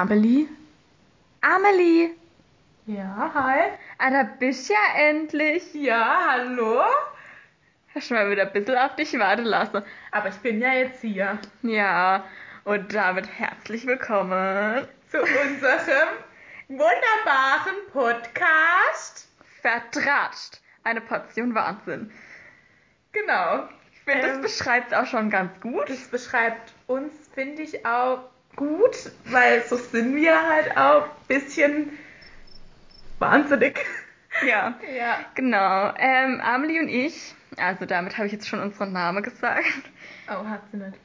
Amelie? Amelie! Ja, hi. Ah, da bist ja endlich. Ja, hallo. Hast schon mal wieder ein bisschen auf dich warten lassen. Aber ich bin ja jetzt hier Ja, und damit herzlich willkommen. zu unserem wunderbaren Podcast. Vertratscht. Eine Portion Wahnsinn. Genau. Ich finde, Ähm, das beschreibt auch schon ganz gut. Das beschreibt uns, finde ich, auch gut, weil so sind wir halt auch ein bisschen wahnsinnig. Ja, Ja. genau. Ähm, Amelie und ich, also damit habe ich jetzt schon unseren Namen gesagt. Oh, hat sie nicht.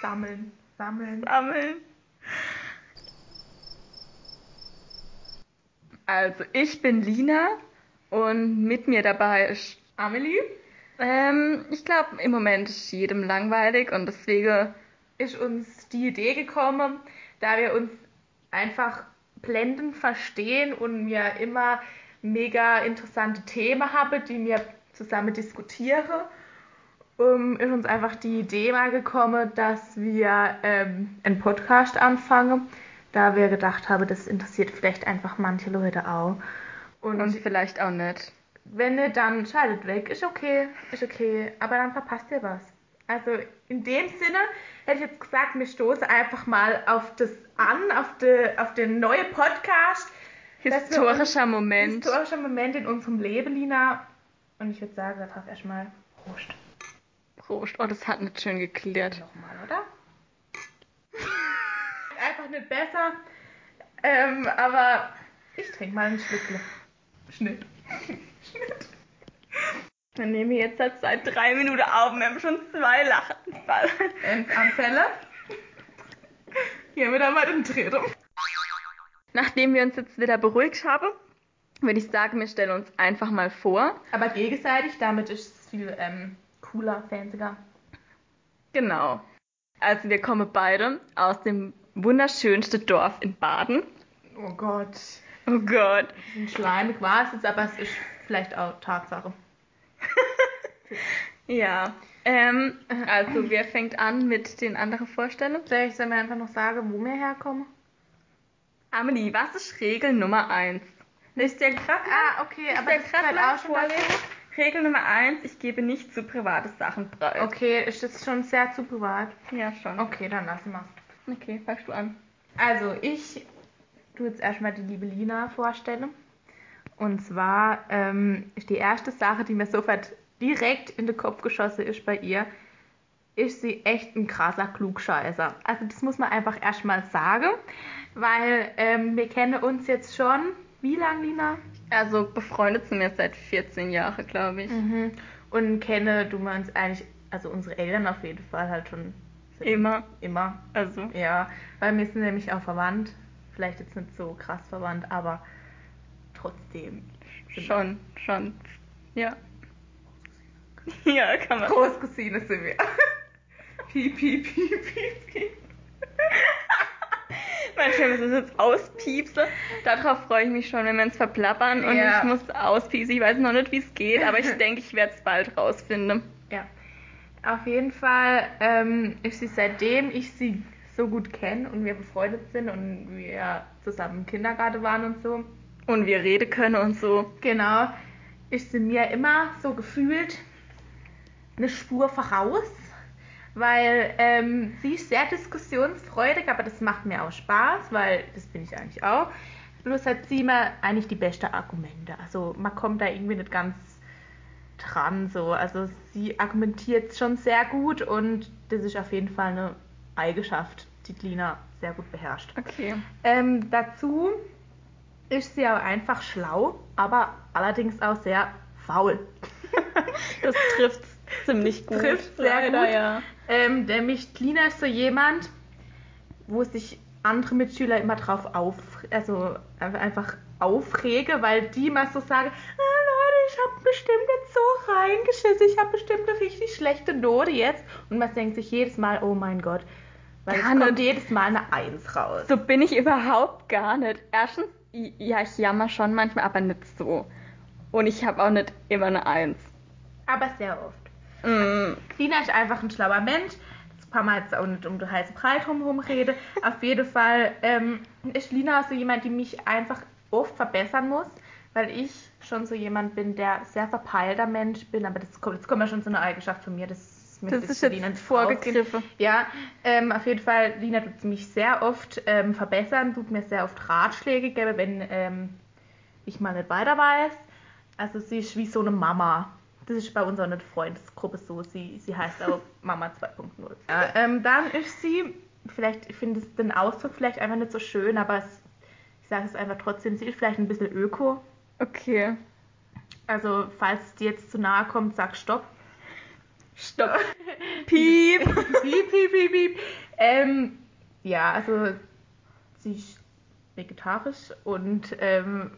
Sammeln, sammeln. Sammeln. Also, ich bin Lina und mit mir dabei ist, Amelie ähm, ich glaube, im Moment ist jedem langweilig und deswegen, ist uns die Idee gekommen, da wir uns einfach blendend verstehen und wir immer mega interessante Themen haben, die wir zusammen diskutieren, ähm, ist uns einfach die Idee mal gekommen, dass wir ähm, einen Podcast anfangen, da wir gedacht haben, das interessiert vielleicht einfach manche Leute auch. Und, und vielleicht auch nicht. wenn nicht, dann schaltet weg. Ist okay, ist okay. Aber dann verpasst ihr was. Also in dem Sinne hätte ich jetzt gesagt, wir stoßen einfach mal auf das an, auf, de, auf den neuen Podcast. Historischer Moment. Historischer Moment in unserem Leben, Lina. Und ich würde sagen, darauf erstmal Prost. Prost. Oh, das hat nicht schön geklärt. Nochmal, oder? einfach nicht besser. Ähm, aber ich trinke mal einen Schlückle. Schnitt. Schnitt. Wir nehmen jetzt seit drei Minuten auf und wir haben schon zwei Lachenfall. Anfälle. Hier haben wir dann mal den dritten. Nachdem wir uns jetzt wieder beruhigt haben, würde ich sagen, wir stellen uns einfach mal vor. Aber gegenseitig, damit ist es viel ähm, cooler, fancier. Genau. Also wir kommen beide aus dem wunderschönsten Dorf in Baden. Oh Gott. Oh Gott. Ein schleimig war es jetzt, aber es ist vielleicht auch Tatsache. Ja. Ähm, also wer fängt an mit den anderen Vorstellungen? Soll mir einfach noch sagen, wo wir herkommen. Amelie, was ist Regel Nummer 1? Ist der gerade Ah, okay, aber der das ist halt auch schon dazu. Regel Nummer 1, ich gebe nicht zu private Sachen preis. Okay, ist das schon sehr zu privat? Ja, schon. Okay, dann lassen wir's. Okay, fangst du an. Also, ich tu jetzt erstmal die liebe Lina vorstellen. Und zwar ähm, ist die erste Sache, die mir sofort direkt in den Kopf geschossen ist bei ihr, ist sie echt ein krasser Klugscheißer. Also das muss man einfach erstmal sagen, weil ähm, wir kennen uns jetzt schon, wie lang, Lina? Also befreundet sind wir seit 14 Jahren, glaube ich. Mhm. Und kenne du wir uns eigentlich, also unsere Eltern auf jeden Fall halt schon Immer. immer. Also. Ja, weil wir sind nämlich auch verwandt. Vielleicht jetzt nicht so krass verwandt, aber trotzdem. Schon, schon. Ja. Ja, kann man. Großcousine sind wir. piep, piep, piep, piep, piep. Manchmal müssen wir es jetzt auspiepsen. Darauf freue ich mich schon, wenn wir uns verplappern und Ja. ich muss auspiepsen. Ich weiß noch nicht, wie es geht, aber ich denke, ich werde es bald rausfinden. Ja. Auf jeden Fall ähm, ist sie seitdem ich sie so gut kenne und wir befreundet sind und wir zusammen im Kindergarten waren und so, Und wir reden können und so. Genau, ist sie mir immer so gefühlt eine Spur voraus, weil ähm, sie ist sehr diskussionsfreudig, aber das macht mir auch Spaß, weil das bin ich eigentlich auch. Bloß hat sie immer eigentlich die beste Argumente. Also man kommt da irgendwie nicht ganz dran so. Also sie argumentiert schon sehr gut und das ist auf jeden Fall eine Eigenschaft, die Lina sehr gut beherrscht. Okay. Ähm, dazu ist sie auch einfach schlau, aber allerdings auch sehr faul. Das trifft ziemlich gut. Trifft sehr Leider, gut. ja. Ähm, nämlich Lina ist so jemand, wo sich andere Mitschüler immer drauf auf, also einfach aufrege, weil die immer so sagen, ah, Leute, ich habe bestimmt jetzt so reingeschissen, ich habe bestimmt eine richtig schlechte Note jetzt. Und man denkt sich jedes Mal, oh mein Gott, weil es Gar kommt nicht. jedes Mal eine Eins raus. So bin ich überhaupt gar nicht. Erstens, ja, ich jammer schon manchmal, aber nicht so. Und ich habe auch nicht immer eine Eins. Aber sehr oft. Mm, Lina ist einfach ein schlauer Mensch. Das paar Mal jetzt auch nicht um den heißen Brei drumherum rede. Auf jeden Fall ähm, ist Lina so jemand, die mich einfach oft verbessern muss, weil ich schon so jemand bin, der sehr verpeilter Mensch bin, aber das kommt, das kommt ja schon so eine Eigenschaft von mir. Das, Das ist zu jetzt Lina vorgegriffen. Ja, ähm, auf jeden Fall, Lina tut mich sehr oft ähm, verbessern, tut mir sehr oft Ratschläge geben, wenn ähm, ich mal nicht weiter weiß. Also sie ist wie so eine Mama. Das ist bei unserer Freundesgruppe so. Sie, sie heißt auch Mama 2.0. Ja, ähm, dann ist sie, vielleicht, ich finde den Ausdruck vielleicht einfach nicht so schön, aber es, ich sage es einfach trotzdem, sie ist vielleicht ein bisschen öko. Okay. Also falls es dir jetzt zu nahe kommt, sag Stopp. Stopp. Piep. piep, piep, piep, piep. Ähm, ja, also sie ist vegetarisch und ähm,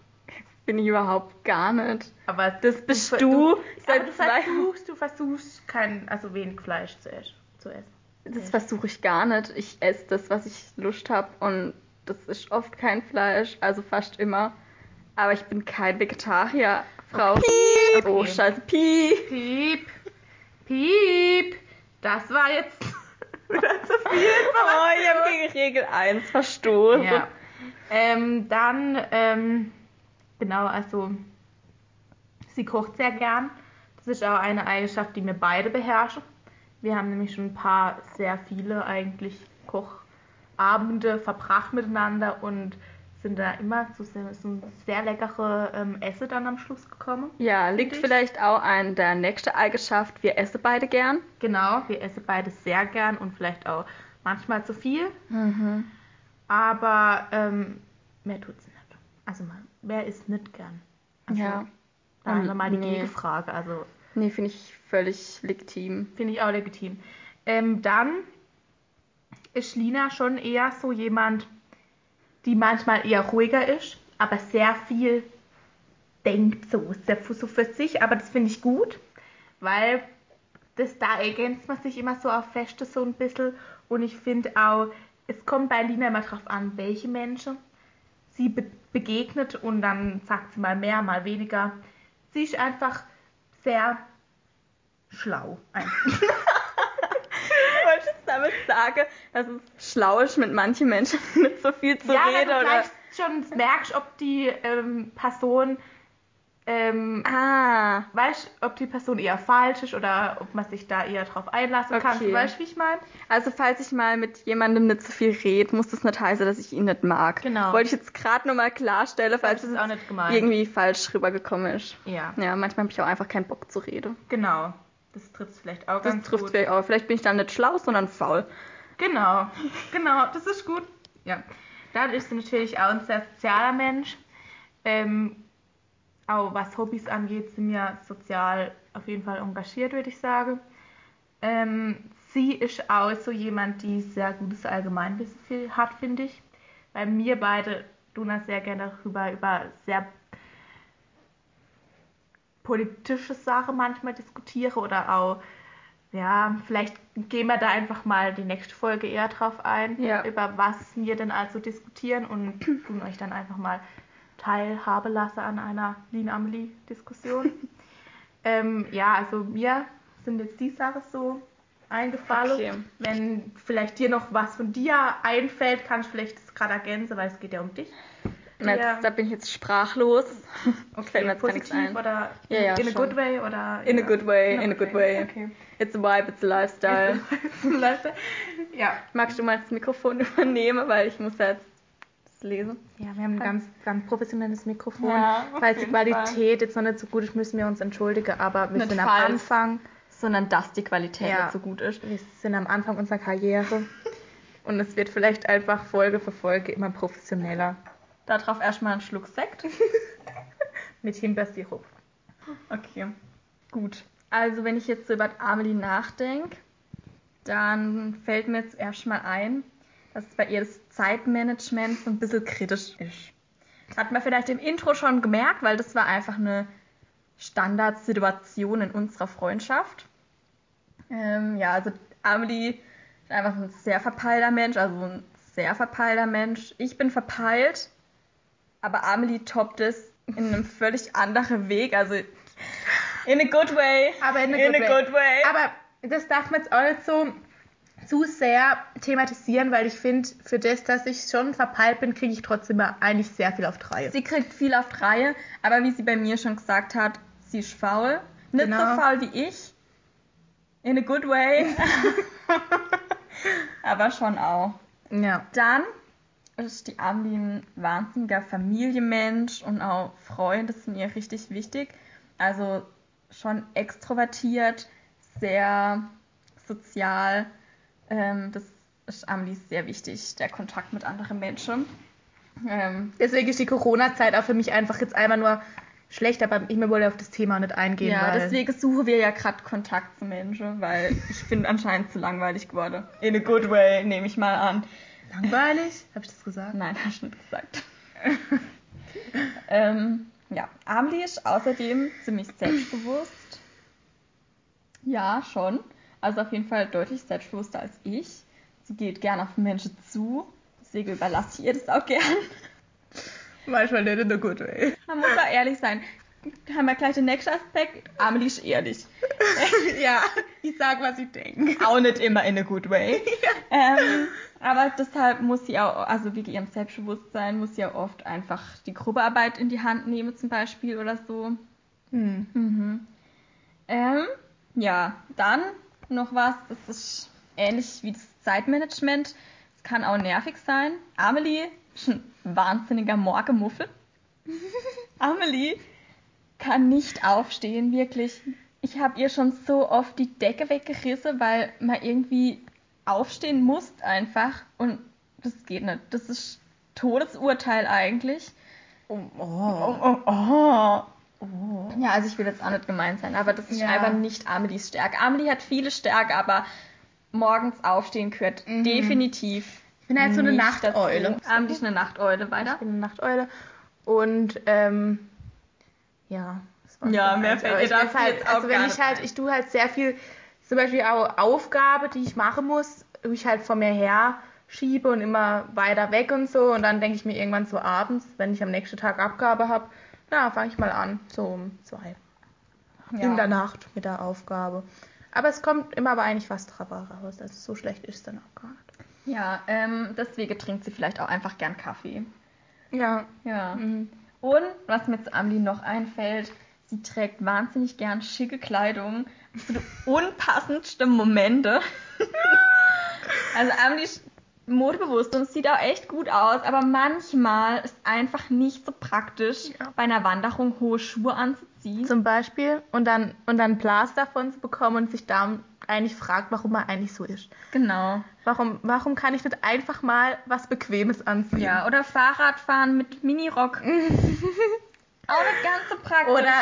Bin ich überhaupt gar nicht. aber Das bist du aber seit du zwei versuchst, du versuchst kein, also wenig Fleisch zu, essen. Zu essen. Das versuche ich gar nicht. Ich esse das, was ich Lust habe und das ist oft kein Fleisch, also fast immer. Aber ich bin kein Vegetarier, Frau. Piep. Oh, scheiße, Piep. Piep, piep. Das war jetzt wieder zu viel Oh, ich habe gegen Regel 1 verstoßen. Ja. Ähm, dann, ähm, genau, also sie kocht sehr gern. Das ist auch eine Eigenschaft, die wir beide beherrschen. Wir haben nämlich schon ein paar, sehr viele eigentlich Kochabende verbracht miteinander und sind da immer zu sehr, sehr leckere ähm, Esse dann am Schluss gekommen. Ja, liegt ich. vielleicht auch an der nächsten Eigenschaft. Wir essen beide gern. Genau, wir essen beide sehr gern und vielleicht auch manchmal zu viel. Mhm. Aber ähm, mehr tut's nicht. Also mal, wer isst nicht gern? Also, Ja. Da haben wir mal die Nee. Gegenfrage. Also Nee, finde ich völlig legitim. finde ich auch legitim. Ähm, dann ist Lina schon eher so jemand, die manchmal eher ruhiger ist, aber sehr viel denkt so, sehr so für sich. Aber das finde ich gut, weil das da ergänzt man sich immer so auf Feste so ein bisschen. Und ich finde auch, es kommt bei Lina immer drauf an, welche Menschen sie be begegnet und dann sagt sie mal mehr, mal weniger. Sie ist einfach sehr schlau. Ich wollte jetzt damit sagen, dass es schlau ist, mit manchen Menschen nicht so viel zu ja, reden. du Oder... schon merkst, ob die ähm, Person, ähm, Ah, weißt, ob die Person eher falsch ist oder ob man sich da eher drauf einlassen kann. Okay. Weißt du, wie ich meine? also falls ich mal mit jemandem nicht so viel rede, muss das nicht heißen, dass ich ihn nicht mag. Genau. Wollte ich jetzt gerade nochmal klarstellen, falls das es irgendwie falsch rübergekommen ist. Ja, Ja, manchmal habe ich auch einfach keinen Bock zu reden. genau. Das trifft vielleicht auch Das ganz trifft gut. vielleicht auch. Vielleicht bin ich dann nicht schlau, sondern faul. Genau, genau, das ist gut. Ja. Dann ist sie natürlich auch ein sehr sozialer Mensch. Ähm, auch was Hobbys angeht, sind wir sozial auf jeden Fall engagiert, würde ich sagen. Ähm, sie ist auch so jemand, die sehr gutes Allgemeinwissen viel hat, finde ich. Weil wir beide tun das sehr gerne darüber, über sehr politische Sachen manchmal diskutiere oder auch ja, vielleicht gehen wir da einfach mal die nächste Folge eher drauf ein, Ja. über was wir denn also diskutieren und tun euch dann einfach mal teilhabe lasse an einer Lean-Amelie-Diskussion. ähm, ja, also mir sind jetzt die Sachen so eingefallen. Okay. Wenn vielleicht dir noch was von dir einfällt, kannst du vielleicht das gerade ergänzen, weil es geht ja um dich. Na, Ja. jetzt, da bin ich jetzt sprachlos. Mir jetzt positiv ein. oder Ja, ja, in a good way oder In a ja. good way, In a in a good way. way. Okay. It's a vibe, it's a lifestyle. Leute. Ja. Magst du mal das Mikrofon übernehmen, weil ich muss jetzt lesen. Ja, wir haben ein ganz, ganz professionelles Mikrofon. Ja, falls die Qualität jetzt noch nicht so gut ist, müssen wir uns entschuldigen, aber wir Nicht sind am falls. Anfang. Sondern dass die Qualität Ja. nicht so gut ist. Wir sind am Anfang unserer Karriere. Und es wird vielleicht einfach Folge für Folge immer professioneller. Darauf erstmal einen Schluck Sekt. Mit Himbeersirup. Okay, gut. Also wenn ich jetzt so über Amelie nachdenke, dann fällt mir jetzt erstmal ein, dass bei ihr das Zeitmanagement so ein bisschen kritisch ist. Hat man vielleicht im Intro schon gemerkt, weil das war einfach eine Standardsituation in unserer Freundschaft. Ähm, ja, also Amelie ist einfach ein sehr verpeilter Mensch, also ein sehr verpeilter Mensch. Ich bin verpeilt, aber Amelie toppt es in einem völlig anderen Weg, also in a good way. Aber in a in good a way. good way. Aber das darf man jetzt auch nicht so zu sehr thematisieren, weil ich finde, für das, dass ich schon verpeilt bin, kriege ich trotzdem eigentlich sehr viel auf Reihe. Sie kriegt viel auf Reihe, aber wie sie bei mir schon gesagt hat, sie ist faul. Nicht Genau. so faul wie ich. In a good way. aber schon auch. Ja. Dann ist die Amelie ein wahnsinniger Familienmensch und auch Freunde sind ihr richtig wichtig. Also schon extrovertiert, sehr sozial. Ähm, das ist Amelie sehr wichtig, der Kontakt mit anderen Menschen. Ähm, Deswegen ist die Corona-Zeit auch für mich einfach jetzt einmal nur schlecht, aber ich wollte auf das Thema nicht eingehen. ja, deswegen suchen wir ja gerade Kontakt zu Menschen, weil ich bin anscheinend zu langweilig geworden. In a good way, nehme ich mal an. Langweilig? Habe ich das gesagt? Nein, hast du nicht gesagt. ähm, ja, Amelie ist außerdem ziemlich selbstbewusst. Ja, schon. Also auf jeden Fall deutlich selbstbewusster als ich. Sie geht gern auf Menschen zu. Deswegen überlasse ich ihr das auch gern. Manchmal nicht in a good way. Man muss auch ehrlich sein. Haben wir gleich den nächsten Aspekt. Amelie ist ehrlich. ja, ich sag, was ich denke. Auch nicht immer in a good way. ähm, aber deshalb muss sie auch, also wegen ihrem Selbstbewusstsein, muss sie auch oft einfach die Gruppearbeit in die Hand nehmen, zum Beispiel oder so. Hm. Mhm. Ähm, ja, dann noch was, das ist ähnlich wie das Zeitmanagement. Es kann auch nervig sein. Amelie ist ein wahnsinniger Morgenmuffel. Amelie kann nicht aufstehen, wirklich. Ich habe ihr schon so oft die Decke weggerissen, weil man irgendwie aufstehen muss einfach. Und das geht nicht. Das ist Todesurteil eigentlich. Oh, Oh, oh, oh. Ja, also ich will jetzt auch nicht gemein sein, aber das ist Ja. einfach nicht Amelies Stärke. Amelie hat viele Stärke, aber morgens aufstehen gehört Mhm. definitiv. Ich bin halt so eine Nachteule. Amelie ist eine Nachteule, Ich weiter. bin eine Nachteule. Und, ähm, ja. Ja, mehr eigentlich. fällt mir ich dazu halt, jetzt Also wenn ich halt, ich tue halt sehr viel, zum Beispiel auch Aufgabe, die ich machen muss, wo ich halt vor mir her schiebe und immer weiter weg und so. Und dann denke ich mir irgendwann so abends, wenn ich am nächsten Tag Abgabe habe, na, fange ich mal an, so um zwei. In der Nacht mit der Aufgabe. Aber es kommt immer aber eigentlich was dabei raus. Also so schlecht ist es dann auch gar nicht. Ja, ähm, deswegen trinkt sie vielleicht auch einfach gern Kaffee. Ja. Ja. Mhm. Und was mir zu Amelie noch einfällt, sie trägt wahnsinnig gern schicke Kleidung zu den unpassendsten Momente. also Amelie modebewusst und sieht auch echt gut aus, aber manchmal ist einfach nicht so praktisch, Ja. bei einer Wanderung hohe Schuhe anzuziehen. Zum Beispiel. Und dann, und dann Blas davon zu bekommen und sich da eigentlich fragt, warum man eigentlich so ist. Genau. Warum, warum kann ich nicht einfach mal was Bequemes anziehen? Ja, oder Fahrradfahren mit Minirock. auch nicht ganz so praktisch. Oder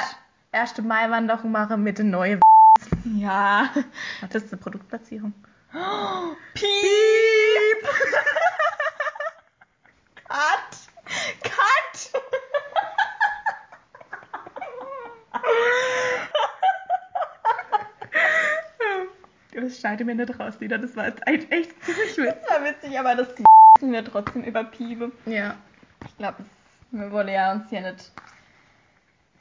erste Mai-Wanderung machen mit den neuen. ja. Das ist eine Produktplatzierung. Piep! Cut! Cut! Das scheide mir nicht raus, Lina. Das war jetzt echt, ziemlich witzig. Das war witzig, aber das wir trotzdem überpiepen. Ja. Ich glaube, wir wollen ja uns hier nicht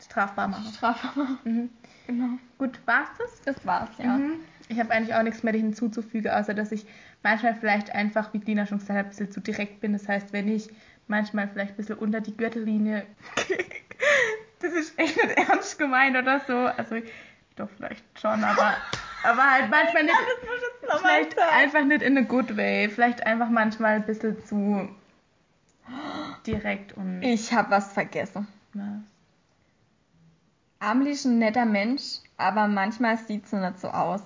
Strafbar machen. strafbar machen. Mhm. Genau. Gut, war's das? Das war's, ja. Mhm. Ich habe eigentlich auch nichts mehr hinzuzufügen, außer dass ich manchmal vielleicht einfach, wie Dina schon gesagt hat, ein bisschen zu direkt bin. Das heißt, wenn ich manchmal vielleicht ein bisschen unter die Gürtellinie. das ist echt nicht ernst gemeint oder so. Also, doch, vielleicht schon, aber, aber halt manchmal nicht. Vielleicht einfach nicht in a good way. Vielleicht einfach manchmal ein bisschen zu direkt und. Ich habe was vergessen. Was? Amelie ist ein netter Mensch, aber manchmal sieht sie nicht so aus.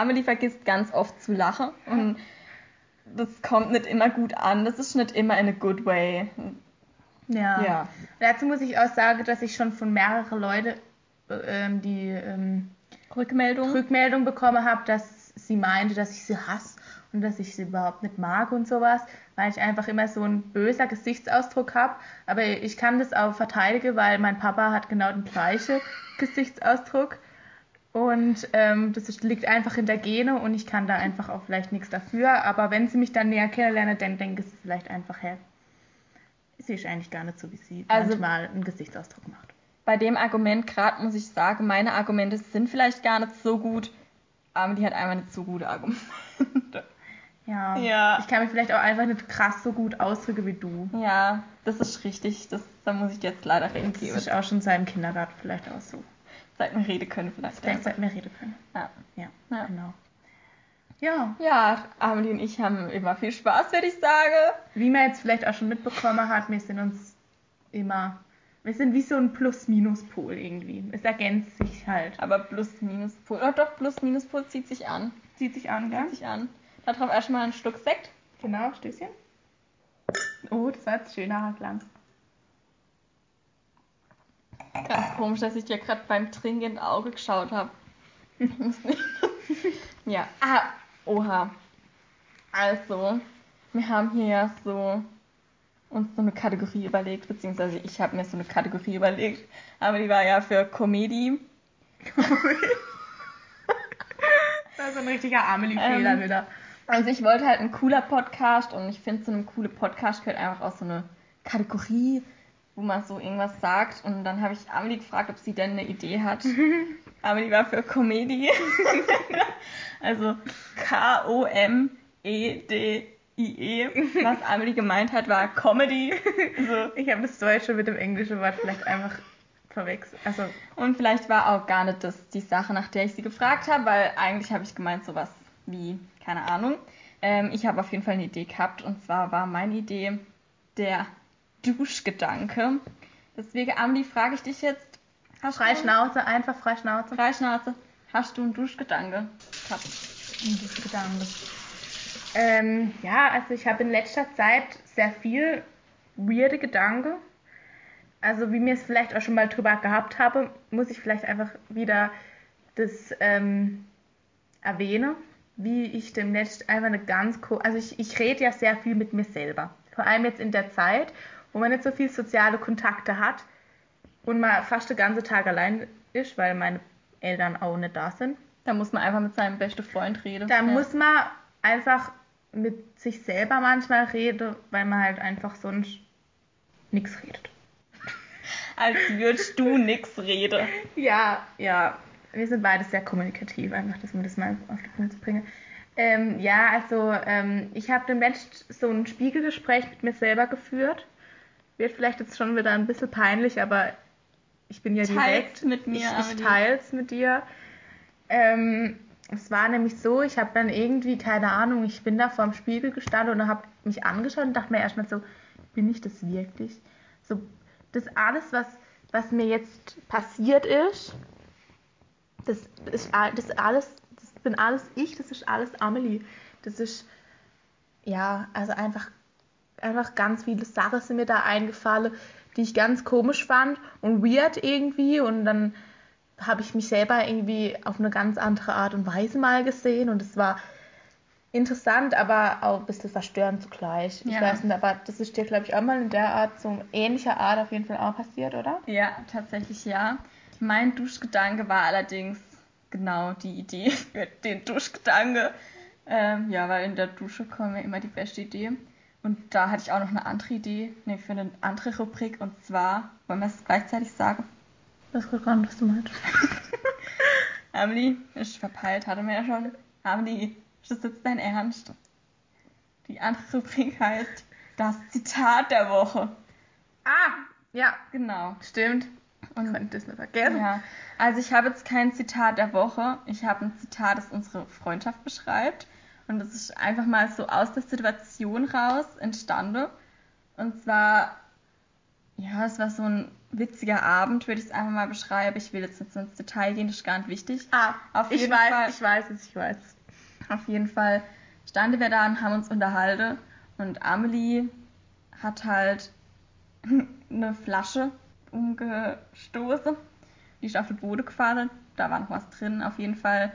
Amelie vergisst ganz oft zu lachen und das kommt nicht immer gut an. Das ist nicht immer in a good way. Ja. Ja. Dazu muss ich auch sagen, dass ich schon von mehreren Leuten ähm, die ähm, Rückmeldung? Rückmeldung bekommen habe, dass sie meinte, dass ich sie hasse und dass ich sie überhaupt nicht mag und sowas, weil ich einfach immer so ein böser Gesichtsausdruck habe. Aber ich kann das auch verteidigen, weil mein Papa hat genau den gleichen Gesichtsausdruck. Und ähm, das ist, liegt einfach in der Gene und ich kann da einfach auch vielleicht nichts dafür. Aber wenn sie mich dann näher kennenlernen, dann denke sie vielleicht einfach, hä, sie ist eigentlich gar nicht so, wie sie Also- manchmal einen Gesichtsausdruck macht. Bei dem Argument gerade muss ich sagen, meine Argumente sind vielleicht gar nicht so gut, Amelie hat einfach nicht so gute Argumente. Ja. Ja. Ich kann mich vielleicht auch einfach nicht krass so gut ausdrücken wie du. Ja, das ist richtig. Das, da muss ich jetzt leider recht Das ist auch schon seit dem Kindergarten vielleicht auch so. Seit wir reden können vielleicht. Vielleicht seit wir reden können. Ja. Ja, Ja. genau. Ja, ja, Amelie und ich haben immer viel Spaß, würde ich sagen. wie man jetzt vielleicht auch schon mitbekommen hat, wir sind uns immer, wir sind wie so ein Plus-Minus-Pol irgendwie. Es ergänzt sich halt. Aber Plus-Minus-Pol. Oh doch, Plus-Minus-Pol zieht sich an. Zieht sich an, gell? Zieht sich an. Da drauf erstmal ein Schluck Sekt. Genau, Stößchen. Oh, das war jetzt schöner Klang. Ganz komisch, dass ich dir gerade beim Trinken ins Auge geschaut habe. ja. Ah, oha. Also, wir haben hier ja so uns so eine Kategorie überlegt, beziehungsweise ich habe mir so eine Kategorie überlegt, aber die war ja für Comedy. Das so ein richtiger Amelie-Fehler Ähm, wieder. Also ich wollte halt ein cooler Podcast und ich finde, zu einem coolen Podcast gehört einfach auch so eine Kategorie, wo man so irgendwas sagt. Und dann habe ich Amelie gefragt, ob sie denn eine Idee hat. Amelie war für Comedy. also K-O-M-E-D-I-E. Was Amelie gemeint hat, war Comedy. Also, Ich habe das Deutsche mit dem englischen Wort vielleicht einfach verwechselt. Also, und vielleicht war auch gar nicht das die Sache, nach der ich sie gefragt habe, weil eigentlich habe ich gemeint sowas wie, keine Ahnung. Ähm, ich habe auf jeden Fall eine Idee gehabt und zwar war meine Idee der Duschgedanke. Deswegen, Amelie, frage ich dich jetzt. Hast frei du Schnauze, einfach frei Schnauze. Freischnauze. Hast du einen Duschgedanke gehabt? Das Gedanke. Ähm, ja, also ich habe in letzter Zeit sehr viel weirde Gedanken. Also wie mir es vielleicht auch schon mal drüber gehabt habe, muss ich vielleicht einfach wieder das ähm, erwähnen, wie ich demnächst einfach eine ganz also ich, ich rede ja sehr viel mit mir selber. Vor allem jetzt in der Zeit, wo man nicht so viel soziale Kontakte hat und man fast den ganzen Tag allein ist, weil meine Eltern auch nicht da sind. Da muss man einfach mit seinem besten Freund reden. Da Ja. muss man einfach mit sich selber manchmal reden, weil man halt einfach sonst nichts redet. Als würdest du nix reden. Ja, ja. Wir sind beide sehr kommunikativ, einfach, dass man das mal auf den Punkt bringen. Ähm, ja, also ähm, ich habe demnächst so ein Spiegelgespräch mit mir selber geführt. Wird vielleicht jetzt schon wieder ein bisschen peinlich, aber ich bin ja Teils direkt. mit mir, Ich, ich teils mit dir. Ähm, es war nämlich so, ich habe dann irgendwie, keine Ahnung, ich bin da vorm Spiegel gestanden und habe mich angeschaut und dachte mir erstmal so, bin ich das wirklich? So, das alles, was, was mir jetzt passiert ist, das ist, das alles, das bin alles ich, das ist alles Amelie. Das ist, ja, also einfach, einfach ganz viele Sachen sind mir da eingefallen, die ich ganz komisch fand und weird irgendwie und dann habe ich mich selber irgendwie auf eine ganz andere Art und Weise mal gesehen und es war interessant, aber auch ein bisschen verstörend zugleich. Ich Ja. weiß nicht, aber das ist dir, glaube ich, auch mal in der Art, so ähnlicher Art auf jeden Fall auch passiert, oder? Ja, tatsächlich ja. Mein Duschgedanke war allerdings genau die Idee für den Duschgedanke. Ähm, ja, weil in der Dusche kommen ja immer die beste Idee. Und da hatte ich auch noch eine andere Idee, nee, für eine andere Rubrik. Und zwar, wollen wir es gleichzeitig sagen? Das gar nicht, was du meinst. Amelie, ist verpeilt, hatte mir ja schon. Amelie, ist das jetzt dein Ernst? Die andere Rubrik heißt das Zitat der Woche. Ah, ja, Genau. stimmt. Und Ich konnte das nicht vergessen. Ja, also ich habe jetzt kein Zitat der Woche. Ich habe ein Zitat, das unsere Freundschaft beschreibt. Und das ist einfach mal so aus der Situation raus entstanden. Und zwar, ja, es war so ein witziger Abend, würde ich es einfach mal beschreiben. Ich will jetzt nicht so ins Detail gehen, das ist gar nicht wichtig. Ah, Auf ich jeden weiß, Fall. ich weiß es, ich weiß. Auf jeden Fall standen wir da und haben uns unterhalten. Und Amelie hat halt eine Flasche umgestoßen. Die ist auf den Boden gefallen. Da war noch was drin. Auf jeden Fall,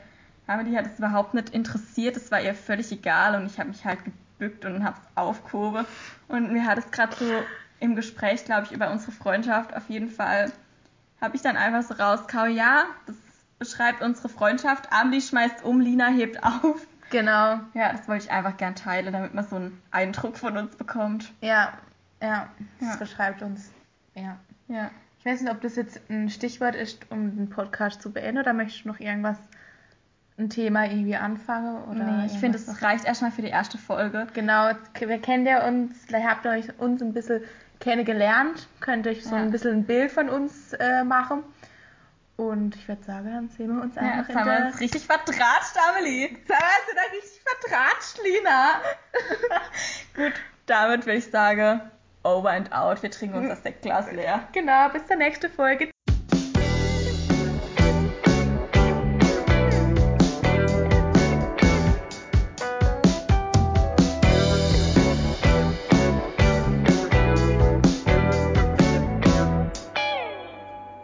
Amelie hat es überhaupt nicht interessiert. Es war ihr völlig egal. Und ich habe mich halt gebückt und habe es aufgehoben. Und mir hat es gerade so im Gespräch, glaube ich, über unsere Freundschaft auf jeden Fall, habe ich dann einfach so rausgehauen, ja, das beschreibt unsere Freundschaft. Amelie schmeißt um, Lina hebt auf. Genau. Ja, das wollte ich einfach gern teilen, damit man so einen Eindruck von uns bekommt. Ja, ja, das Ja. beschreibt uns. Ja. Ja. Ich weiß nicht, ob das jetzt ein Stichwort ist, um den Podcast zu beenden, oder möchtest du noch irgendwas ein Thema irgendwie anfange. Oder nee, ich finde, es reicht erstmal für die erste Folge. Genau, wir kennen ja uns, vielleicht habt ihr euch uns ein bisschen kennengelernt, könnt euch so Ja. ein bisschen ein Bild von uns äh, machen. Und ich würde sagen, dann sehen wir uns Ja, einfach jetzt in haben wir uns richtig vertratscht, Amelie. Jetzt haben wir uns da richtig vertratscht, Lina. Gut, damit würde ich sagen, over and out. Wir trinken uns das Sektglas leer. Genau, bis zur nächsten Folge.